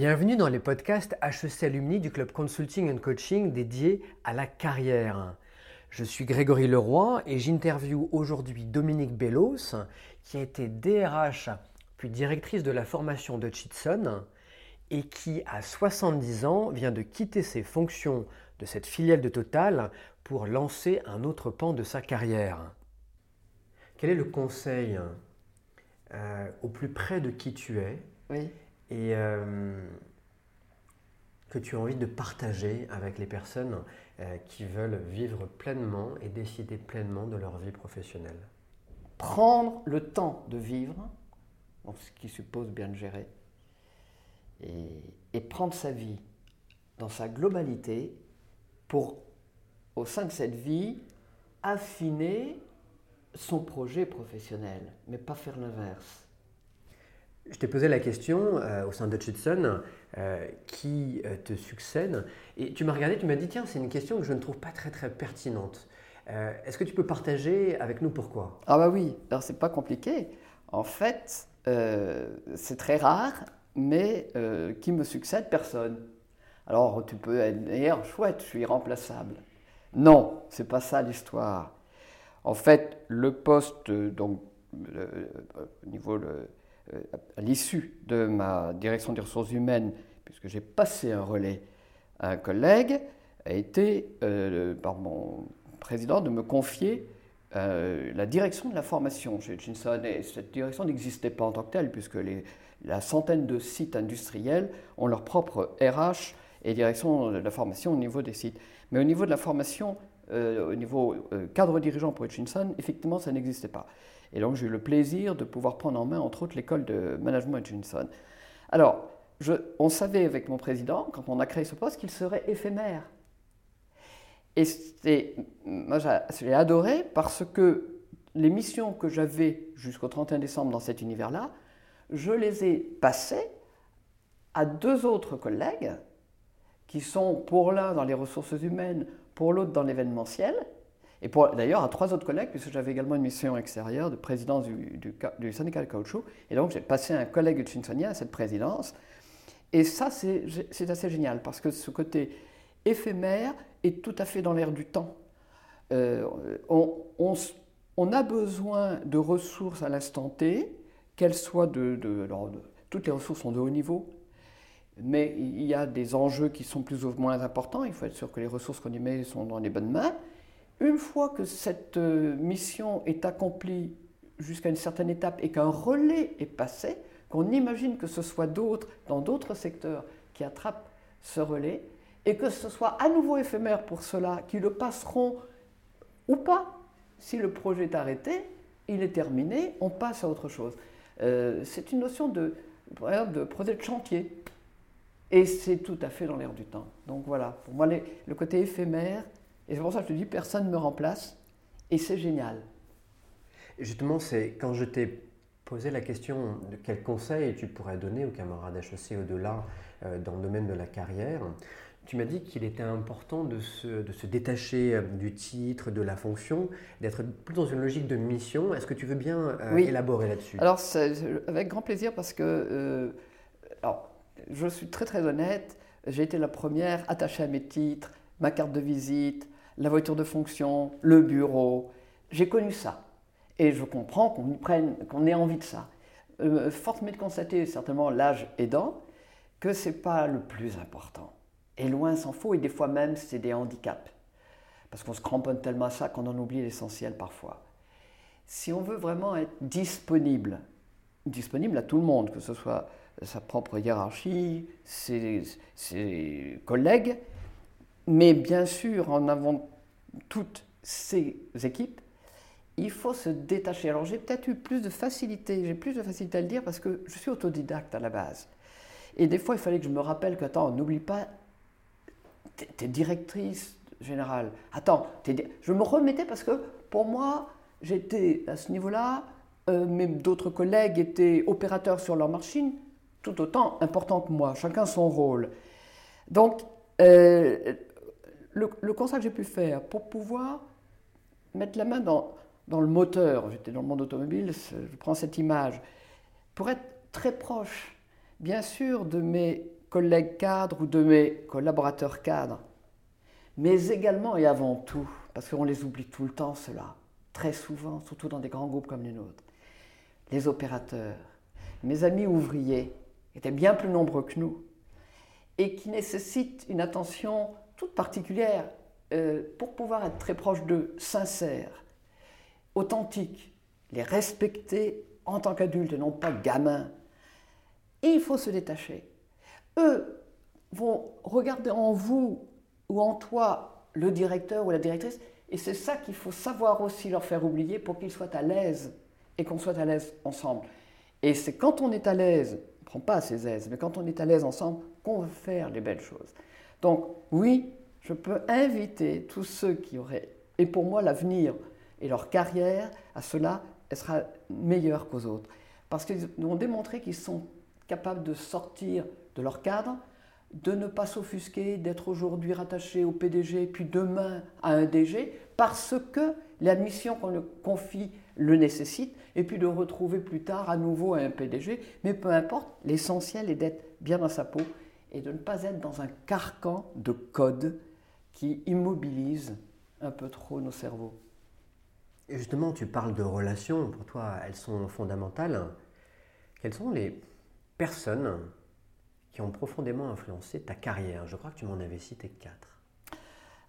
Bienvenue dans les podcasts HEC Alumni du club Consulting and Coaching dédié à la carrière. Je suis Grégory Leroy et j'interviewe aujourd'hui Dominique Bellos, qui a été DRH puis directrice de la formation de Chitson et qui, à 70 ans, vient de quitter ses fonctions de cette filiale de Total pour lancer un autre pan de sa carrière. Quel est le conseil euh, au plus près de qui tu es. Et euh, que tu as envie de partager avec les personnes euh, qui veulent vivre pleinement et décider pleinement de leur vie professionnelle Prendre le temps de vivre, ce qui suppose bien de gérer, et prendre sa vie dans sa globalité pour, au sein de cette vie, affiner son projet professionnel, mais pas faire l'inverse. Je t'ai posé la question euh, au sein de Hudson euh, qui euh, te succède et tu m'as regardé, tu m'as dit tiens c'est une question que je ne trouve pas très très pertinente. Est-ce que tu peux partager avec nous pourquoi? Ah bah oui, alors c'est pas compliqué. En fait, c'est très rare, mais qui me succède? Personne. Alors tu peux être chouette, je suis irremplaçable. Non, c'est pas ça l'histoire. En fait, le poste, donc au niveau le- à l'issue de ma direction des ressources humaines, puisque j'ai passé un relais à un collègue, a été euh, par mon président de me confier euh, la direction de la formation chez Hutchinson. Et cette direction n'existait pas en tant que telle, puisque les, la centaine de sites industriels ont leur propre RH et direction de la formation au niveau des sites. Mais au niveau de la formation, euh, au niveau euh, cadre dirigeant pour Hutchinson, effectivement, ça n'existait pas. Et donc, j'ai eu le plaisir de pouvoir prendre en main, entre autres, l'école de management Hutchinson. Alors, on savait avec mon président, quand on a créé ce poste, qu'il serait éphémère. Et c'est- moi, j'a- j'ai adoré parce que les missions que j'avais jusqu'au 31 décembre dans cet univers-là, je les ai passées à deux autres collègues qui sont pour l'un dans les ressources humaines, pour l'autre dans l'événementiel, et d'ailleurs à trois autres collègues, puisque j'avais également une mission extérieure de présidence du, du du syndicat de caoutchouc, et donc j'ai passé un collègue hutchinsonien à cette présidence. Et ça, c'est assez génial, parce que ce côté éphémère est tout à fait dans l'air du temps. Euh, on, on a besoin de ressources à l'instant T, qu'elles soient de, de- alors, de- Toutes les ressources sont de haut niveau, mais il y a des enjeux qui sont plus ou moins importants. Il faut être sûr que les ressources qu'on y met sont dans les bonnes mains. Une fois que cette euh, mission est accomplie jusqu'à une certaine étape et qu'un relais est passé, qu'on imagine que ce soit d'autres, dans d'autres secteurs, qui attrapent ce relais, et que ce soit à nouveau éphémère pour ceux-là qui le passeront ou pas. Si le projet est arrêté, il est terminé, on passe à autre chose. Euh, c'est une notion de, projet de chantier. Et c'est tout à fait dans l'air du temps. Donc voilà, pour moi, les- le côté éphémère, et c'est pour ça que je te dis, personne ne me remplace, et c'est génial. Justement, c'est quand je t'ai posé la question de quel conseil tu pourrais donner aux camarades HEC au-delà euh, dans le domaine de la carrière, tu m'as dit qu'il était important de se, de se détacher euh, du titre, de la fonction, d'être plus dans une logique de mission. Est-ce que tu veux bien euh, Oui. élaborer là-dessus? Alors, avec grand plaisir parce que, euh, alors, je suis très très honnête, j'ai été la première attachée à mes titres, ma carte de visite, la voiture de fonction, le bureau. J'ai connu ça. Et je comprends qu'on prenne, qu'on ait envie de ça. Euh, force m'est de constater, certainement l'âge aidant, que ce n'est pas le plus important. Et loin s'en faut, et des fois même, c'est des handicaps. Parce qu'on se cramponne tellement à ça qu'on en oublie l'essentiel parfois. Si on veut vraiment être disponible, disponible à tout le monde, que ce soit sa propre hiérarchie, ses, collègues, mais bien sûr en avant toutes ses équipes, il faut se détacher. Alors j'ai peut-être eu plus de facilité, j'ai plus de facilité à le dire parce que je suis autodidacte à la base. Et des fois, il fallait que je me rappelle que, attends, n'oublie pas, t'es directrice générale. Attends, je me remettais parce que pour moi, j'étais à ce niveau-là, euh, même d'autres collègues étaient opérateurs sur leur machine, tout autant important que moi, chacun son rôle. Donc, euh, le, constat que j'ai pu faire pour pouvoir mettre la main dans, dans le moteur, j'étais dans le monde automobile, je prends cette image, pour être très proche, bien sûr, de mes collègues cadres ou de mes collaborateurs cadres, mais également et avant tout, parce qu'on les oublie tout le temps, cela, très souvent, surtout dans des grands groupes comme les nôtres, les opérateurs, mes amis ouvriers, étaient bien plus nombreux que nous, et qui nécessitent une attention toute particulière euh, pour pouvoir être très proche d'eux, sincères, authentiques, les respecter en tant qu'adultes et non pas gamins. Et il faut se détacher. Eux vont regarder en vous ou en toi le directeur ou la directrice, et c'est ça qu'il faut savoir aussi leur faire oublier pour qu'ils soient à l'aise et qu'on soit à l'aise ensemble. Et c'est quand on est à l'aise, on ne prend pas ses aises, mais quand on est à l'aise ensemble, qu'on va faire les belles choses. Donc oui, je peux inviter tous ceux qui auraient, et pour moi l'avenir et leur carrière, à cela, elle sera meilleure qu'aux autres. Parce qu'ils ont démontré qu'ils sont capables de sortir de leur cadre, de ne pas s'offusquer, d'être aujourd'hui rattachés au PDG, puis demain à un DG, parce que l'admission qu'on le confie le nécessite, et puis de retrouver plus tard à nouveau un PDG. Mais peu importe, l'essentiel est d'être bien dans sa peau et de ne pas être dans un carcan de code qui immobilise un peu trop nos cerveaux. Et justement, tu parles de relations, pour toi, elles sont fondamentales. Quelles sont les personnes qui ont profondément influencé ta carrière? Je crois que tu m'en avais cité quatre.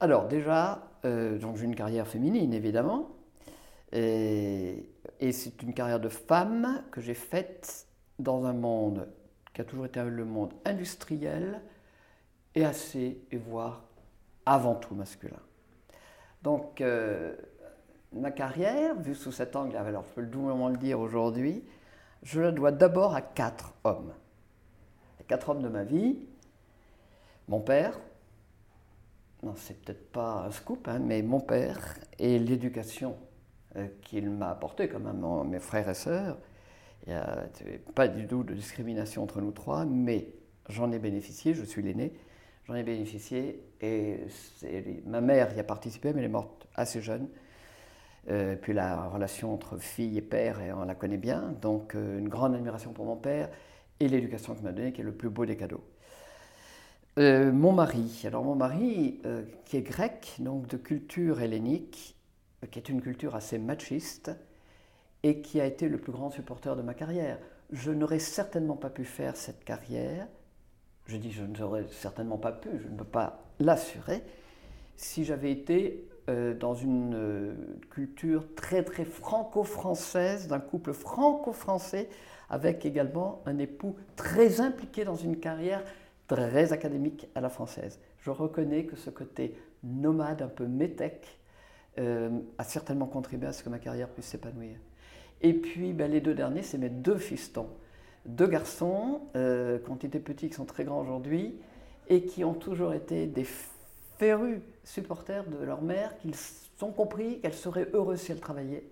Alors déjà, euh, j'ai une carrière féminine évidemment, et, et c'est une carrière de femme que j'ai faite dans un monde qui a toujours été le monde industriel et assez, et voire avant tout masculin. Donc, euh, ma carrière, vue sous cet angle, alors je peux doublement le dire aujourd'hui, je la dois d'abord à quatre hommes. Les quatre hommes de ma vie, mon père, non, c'est peut-être pas un scoop, hein, mais mon père et l'éducation euh, qu'il m'a apportée, comme à mes frères et sœurs, il n'y a pas du tout de discrimination entre nous trois, mais j'en ai bénéficié, je suis l'aîné, j'en ai bénéficié et ma mère y a participé, mais elle est morte assez jeune. Euh, puis la relation entre fille et père, on la connaît bien, donc euh, une grande admiration pour mon père et l'éducation qu'il m'a donnée, qui est le plus beau des cadeaux. Euh, mon mari, alors mon mari, qui est grec, donc de culture hellénique, qui est une culture assez machiste, et qui a été le plus grand supporter de ma carrière. Je n'aurais certainement pas pu faire cette carrière, je dis je n'aurais certainement pas pu, je ne peux pas l'assurer, si j'avais été euh, dans une euh, culture très très franco-française, d'un couple franco-français, avec également un époux très impliqué dans une carrière très académique à la française. Je reconnais que ce côté nomade, un peu métèque, a certainement contribué à ce que ma carrière puisse s'épanouir. Et puis ben, les deux derniers, c'est mes deux fistons. Deux garçons, euh, qui ont été petits, qui sont très grands aujourd'hui, et qui ont toujours été des férus supporters de leur mère, qu'ils ont compris qu'elle serait heureuse si elle travaillait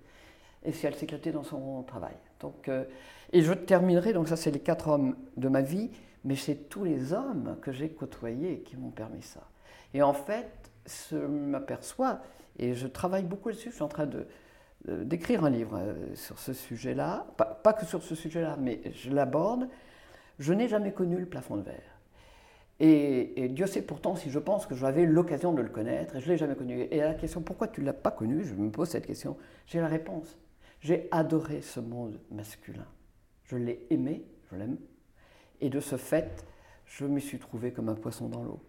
et si elle s'éclatait dans son travail. Donc, euh, et je terminerai, donc ça c'est les quatre hommes de ma vie, mais c'est tous les hommes que j'ai côtoyés qui m'ont permis ça. Et en fait, je m'aperçois, et je travaille beaucoup dessus, je suis en train de, d'écrire un livre euh, sur ce sujet-là, pas, que sur ce sujet-là, mais je l'aborde, je n'ai jamais connu le plafond de verre. Et, Dieu sait pourtant si je pense que j'avais l'occasion de le connaître, et je ne l'ai jamais connu. Et la question pourquoi tu ne l'as pas connu, je me pose cette question, j'ai la réponse. J'ai adoré ce monde masculin. Je l'ai aimé, je l'aime, et de ce fait, je me suis trouvé comme un poisson dans l'eau.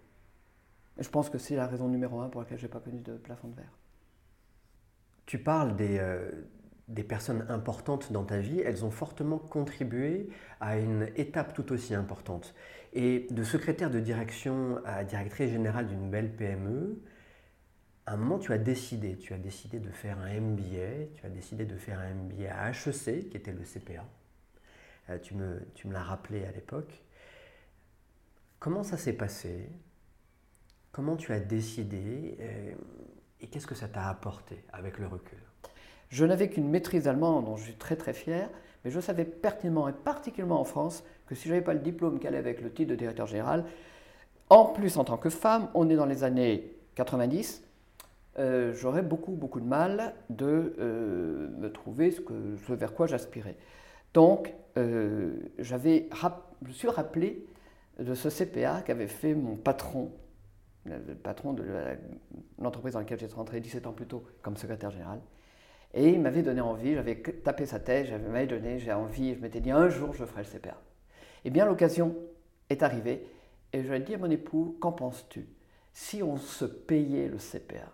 Je pense que c'est la raison numéro un pour laquelle je n'ai pas connu de plafond de verre. Tu parles euh, des, personnes importantes dans ta vie, elles ont fortement contribué à une étape tout aussi importante. Et de secrétaire de direction à directrice générale d'une belle PME, à un moment, tu as décidé, tu as décidé de faire un MBA, tu as décidé de faire un MBA à HEC, qui était le CPA. Euh, tu me, tu me l'as rappelé à l'époque. Comment ça s'est passé? Comment tu as décidé euh, et qu'est-ce que ça t'a apporté avec le recul? Je n'avais qu'une maîtrise allemande dont je suis très très fier, mais je savais pertinemment, et particulièrement en France, que si je n'avais pas le diplôme qu'elle avec le titre de directeur général, en plus en tant que femme, on est dans les années 90, euh, j'aurais beaucoup beaucoup de mal de euh, me trouver ce, que, vers quoi j'aspirais. Donc, j'avais, je me suis rappelé de ce CPA qu'avait fait mon patron, le patron de l'entreprise dans laquelle j'étais rentré 17 ans plus tôt comme secrétaire général. Et il m'avait donné envie, j'avais tapé sa tête, j'avais m'avait donné, j'ai envie, je m'étais dit un jour je ferai le CPA. Eh bien l'occasion est arrivée et je lui ai dit à mon époux, qu'en penses-tu? Si on se payait le CPA,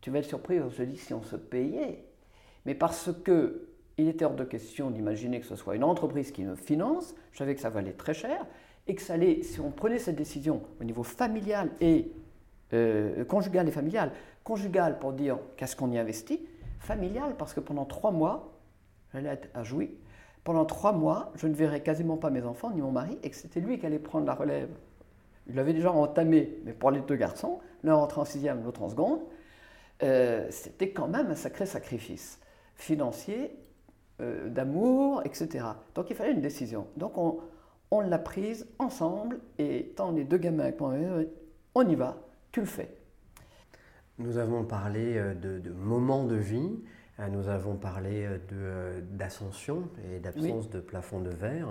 tu vas être surpris, je dis si on se payait, mais parce que il était hors de question d'imaginer que ce soit une entreprise qui me finance, je savais que ça valait très cher, et que ça allait, si on prenait cette décision au niveau familial et euh, conjugal et familial, conjugal pour dire qu'est-ce qu'on y investit, familial parce que pendant trois mois, j'allais être à jouer, pendant trois mois, je ne verrais quasiment pas mes enfants ni mon mari, et que c'était lui qui allait prendre la relève. Il l'avait déjà entamé, mais pour les deux garçons, l'un rentré en sixième, l'autre en seconde, euh, c'était quand même un sacré sacrifice financier, euh, d'amour, etc. Donc il fallait une décision. Donc on, on l'a prise ensemble, et tant les deux gamins que moi, on y va, tu le fais. Nous avons parlé euh, de, moments de vie, nous avons parlé d'ascension et d'absence de plafond de verre.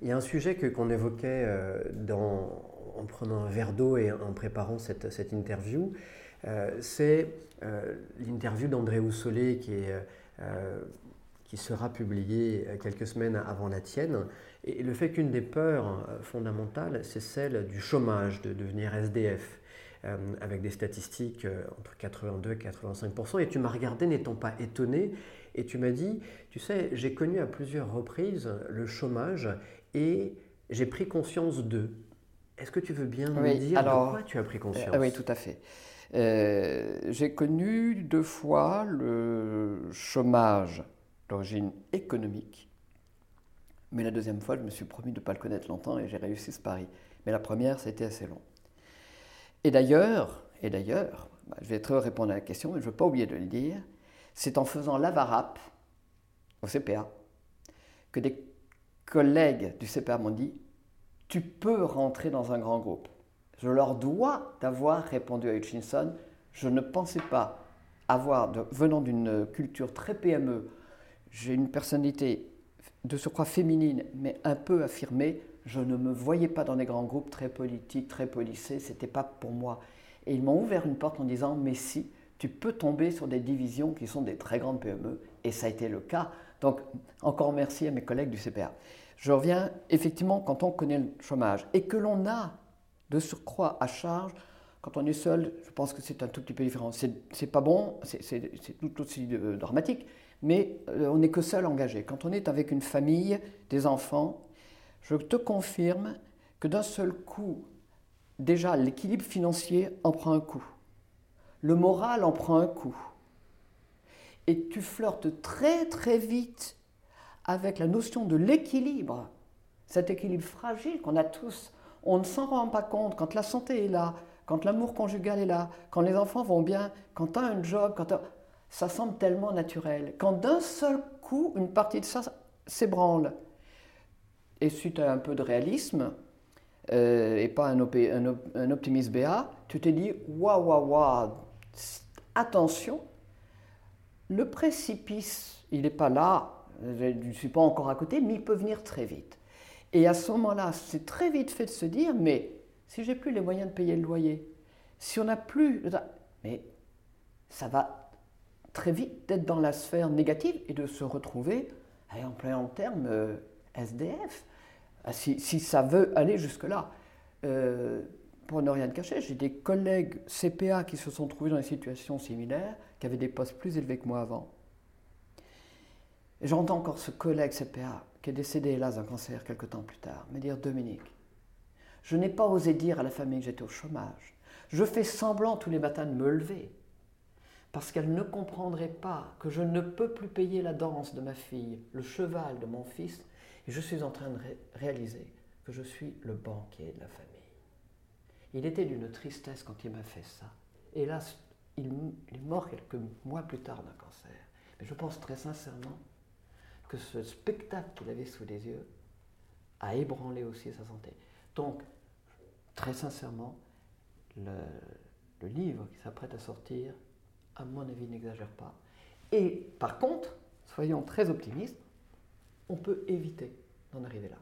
Il y a un sujet que, qu'on évoquait dans, en prenant un verre d'eau et en préparant cette, cette interview, c'est l'interview d'André Houssolet qui est euh, qui sera publié quelques semaines avant la tienne. Et le fait qu'une des peurs euh, fondamentales, c'est celle du chômage, de devenir SDF, euh, avec des statistiques entre 82 et 85% Et tu m'as regardé n'étant pas étonné, et tu m'as dit, tu sais, j'ai connu à plusieurs reprises le chômage et j'ai pris conscience d'eux. Est-ce que tu veux bien me dire alors, pourquoi tu as pris conscience? Oui, tout à fait. Euh, j'ai connu deux fois le chômage d'origine économique, mais la deuxième fois, je me suis promis de ne pas le connaître longtemps et j'ai réussi ce pari. Mais la première, été assez long. Et d'ailleurs, et d'ailleurs, bah, je vais très répondre à la question, mais je ne veux pas oublier de le dire, c'est en faisant l'AVARAP au CPA que des collègues du CPA m'ont dit Tu peux rentrer dans un grand groupe. Je leur dois d'avoir répondu à Hutchinson. Je ne pensais pas avoir, venant d'une culture très PME, j'ai une personnalité de surcroît féminine, mais un peu affirmée. Je ne me voyais pas dans des grands groupes très politiques, très policés. C'était pas pour moi. Et ils m'ont ouvert une porte en disant Mais si, tu peux tomber sur des divisions qui sont des très grandes PME. Et ça a été le cas. Donc, encore merci à mes collègues du CPA. Je reviens, effectivement, quand on connaît le chômage et que l'on a de surcroît à charge, quand on est seul, je pense que c'est un tout petit peu différent. C'est pas bon, c'est tout aussi euh, dramatique, mais euh, on n'est que seul engagé. Quand on est avec une famille, des enfants, je te confirme que d'un seul coup, déjà l'équilibre financier en prend un coup. Le moral en prend un coup. Et tu flirtes très très vite avec la notion de l'équilibre, cet équilibre fragile qu'on a tous on ne s'en rend pas compte quand la santé est là, quand l'amour conjugal est là, quand les enfants vont bien, quand tu as un job, quand ça semble tellement naturel. Quand d'un seul coup, une partie de ça s'ébranle. Et suite à un peu de réalisme, euh, et pas un, un, optimisme béat, tu t'es dit waouh, waouh, waouh, attention, le précipice, il n'est pas là, je ne suis pas encore à côté, mais il peut venir très vite. Et à ce moment-là, c'est très vite fait de se dire, mais si j'ai plus les moyens de payer le loyer, si on n'a plus... Mais ça va très vite d'être dans la sphère négative et de se retrouver, en plein terme, euh, SDF, ah, si, ça veut aller jusque-là. Euh, pour ne rien cacher, j'ai des collègues CPA qui se sont trouvés dans des situations similaires, qui avaient des postes plus élevés que moi avant. J'entends encore ce collègue CPA qui est décédé hélas d'un cancer quelque temps plus tard, me dire Dominique, je n'ai pas osé dire à la famille que j'étais au chômage. Je fais semblant tous les matins de me lever parce qu'elle ne comprendrait pas que je ne peux plus payer la danse de ma fille, le cheval de mon fils, et je suis en train de réaliser que je suis le banquier de la famille. Il était d'une tristesse quand il m'a fait ça. Hélas, il est mort quelques mois plus tard d'un cancer. Mais je pense très sincèrement que ce spectacle qu'il avait sous les yeux a ébranlé aussi sa santé. Donc, très sincèrement, le, livre qui s'apprête à sortir, à mon avis, n'exagère pas. Et par contre, soyons très optimistes, on peut éviter d'en arriver là.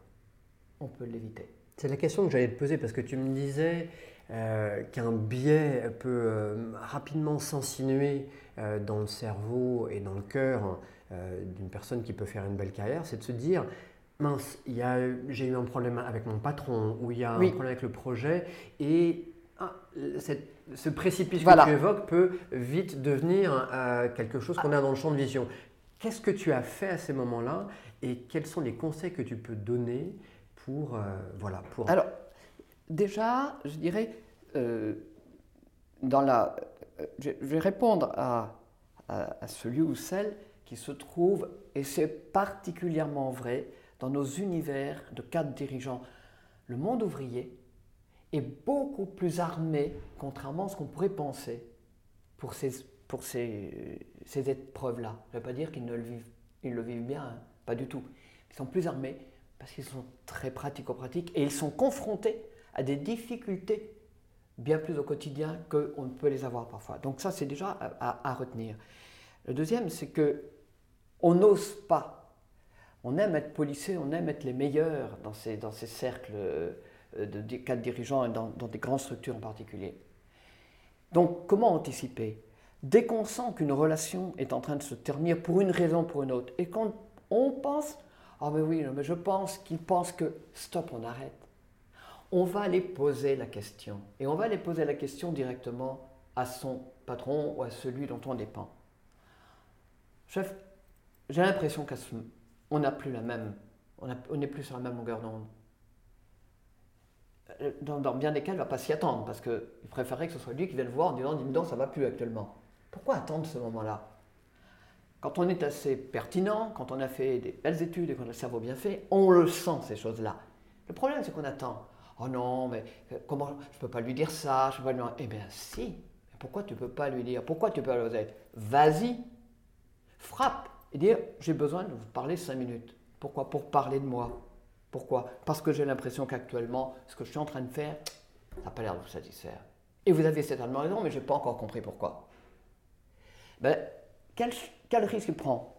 On peut l'éviter. C'est la question que j'allais te poser parce que tu me disais euh, qu'un biais peut euh, rapidement s'insinuer euh, dans le cerveau et dans le cœur d'une personne qui peut faire une belle carrière, c'est de se dire mince, j'ai eu un problème avec mon patron ou il y a un problème avec le projet et ah, ce précipice que tu évoques peut vite devenir quelque chose qu'on a dans le champ de vision. Qu'est-ce que tu as fait à ces moments-là et quels sont les conseils que tu peux donner pour... voilà, pour... Alors, déjà, je dirais, euh, dans la, euh, je vais répondre à, à, celui ou celle qui se trouve, et c'est particulièrement vrai, dans nos univers de cadres dirigeants. Le monde ouvrier est beaucoup plus armé, contrairement à ce qu'on pourrait penser, pour ces, pour ces, ces épreuves-là. Je ne veux pas dire qu'ils ne le vivent, ils le vivent bien, hein, pas du tout. Ils sont plus armés parce qu'ils sont très pratico-pratiques et ils sont confrontés à des difficultés bien plus au quotidien qu'on peut les avoir parfois. Donc ça, c'est déjà à, retenir. Le deuxième, c'est que on n'ose pas. On aime être policé, on aime être les meilleurs dans ces, dans ces cercles euh, de, cadres dirigeants et dans, des grandes structures en particulier. Donc comment anticiper? Dès qu'on sent qu'une relation est en train de se terminer pour une raison ou pour une autre, et quand on pense, ah mais oui, mais je pense qu'il pense que, stop, on arrête on va aller poser la question. Et on va aller poser la question directement à son patron ou à celui dont on dépend. Chef, j'ai l'impression qu'on n'est plus sur la même longueur d'onde. Euh, dans, bien des cas, il ne va pas s'y attendre parce qu'il préférerait que ce soit lui qui vienne voir en disant Dis donc, ça va plus actuellement. Pourquoi attendre ce moment-là? Quand on est assez pertinent, quand on a fait des belles études et qu'on a le cerveau bien fait, on le sent ces choses-là. Le problème, c'est qu'on attend. Oh non, mais euh, comment je ne peux pas lui dire ça je peux pas lui... Eh bien si, pourquoi tu ne peux pas lui dire? Pourquoi tu peux pas lui dire? Vas-y, frappe et dire j'ai besoin de vous parler cinq minutes. Pourquoi? Pour parler de moi. Pourquoi? Parce que j'ai l'impression qu'actuellement, ce que je suis en train de faire, ça n'a pas l'air de vous satisfaire. Et vous avez certainement raison, mais je n'ai pas encore compris pourquoi. Ben, quel, risque il prend?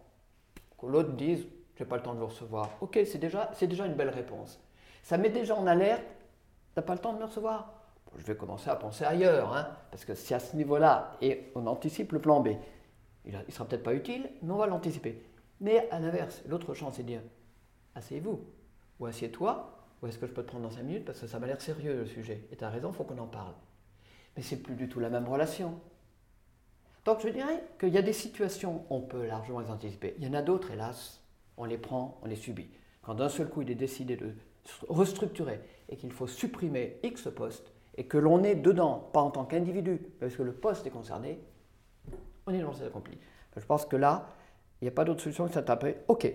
Que l'autre dise, je n'ai pas le temps de vous recevoir. Ok, c'est déjà, déjà une belle réponse. Ça met déjà en alerte T'as pas le temps de me recevoir? Je vais commencer à penser ailleurs, hein, parce que si à ce niveau-là, et on anticipe le plan B, il ne sera peut-être pas utile, mais on va l'anticiper. Mais à l'inverse, l'autre chance, c'est de dire asseyez-vous, ou assieds-toi, ou est-ce que je peux te prendre dans 5 minutes, parce que ça m'a l'air sérieux le sujet. Et tu as raison, il faut qu'on en parle. Mais c'est plus du tout la même relation. Donc je dirais qu'il y a des situations, on peut largement les anticiper. Il y en a d'autres, hélas, on les prend, on les subit. Quand d'un seul coup il est décidé de restructurer et qu'il faut supprimer X poste et que l'on est dedans, pas en tant qu'individu, parce que le poste est concerné, on est dans cette accompli. Je pense que là, il n'y a pas d'autre solution que ça taper. OK,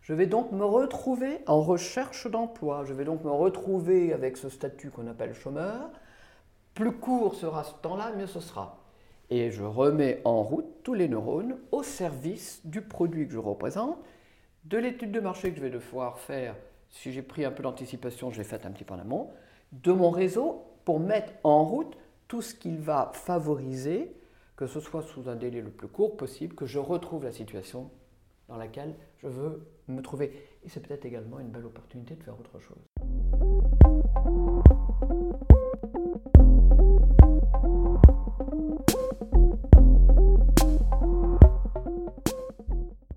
je vais donc me retrouver en recherche d'emploi, je vais donc me retrouver avec ce statut qu'on appelle chômeur. Plus court sera ce temps-là, mieux ce sera. Et je remets en route tous les neurones au service du produit que je représente, de l'étude de marché que je vais devoir faire si j'ai pris un peu d'anticipation, je l'ai fait un petit peu en amont, de mon réseau pour mettre en route tout ce qu'il va favoriser, que ce soit sous un délai le plus court possible, que je retrouve la situation dans laquelle je veux me trouver. Et c'est peut-être également une belle opportunité de faire autre chose.